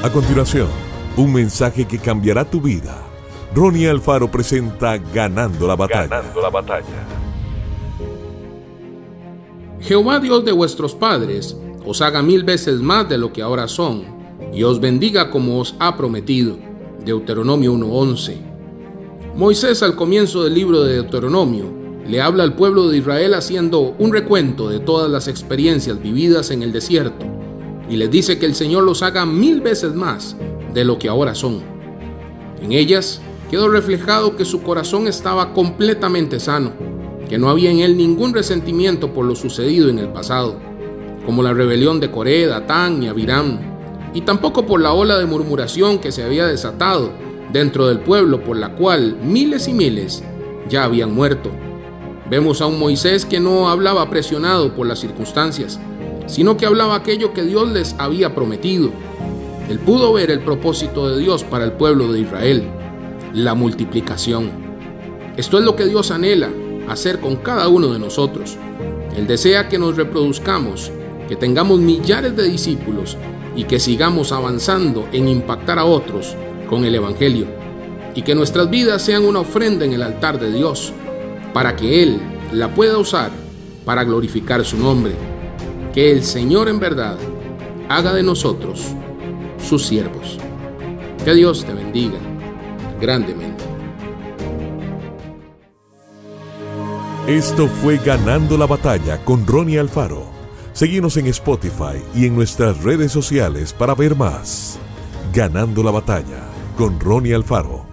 A continuación, un mensaje que cambiará tu vida. Ronnie Alfaro presenta Ganando la batalla. Ganando la batalla. Jehová Dios de vuestros padres os haga mil veces más de lo que ahora son, y os bendiga como os ha prometido. Deuteronomio 1:11. Moisés al comienzo del libro de Deuteronomio le habla al pueblo de Israel haciendo un recuento de todas las experiencias vividas en el desierto y les dice que el Señor los haga mil veces más de lo que ahora son. En ellas quedó reflejado que su corazón estaba completamente sano, que no había en él ningún resentimiento por lo sucedido en el pasado, como la rebelión de Coré, Datán y Abiram, y tampoco por la ola de murmuración que se había desatado dentro del pueblo por la cual miles y miles ya habían muerto. Vemos a un Moisés que no hablaba presionado por las circunstancias, sino que hablaba aquello que Dios les había prometido. Él pudo ver el propósito de Dios para el pueblo de Israel, la multiplicación. Esto es lo que Dios anhela hacer con cada uno de nosotros. Él desea que nos reproduzcamos, que tengamos millares de discípulos y que sigamos avanzando en impactar a otros con el Evangelio y que nuestras vidas sean una ofrenda en el altar de Dios para que Él la pueda usar para glorificar su nombre que el Señor en verdad haga de nosotros sus siervos. Que Dios te bendiga grandemente. Esto fue Ganando la batalla con Ronnie Alfaro. Seguimos en Spotify y en nuestras redes sociales para ver más. Ganando la batalla con Ronnie Alfaro.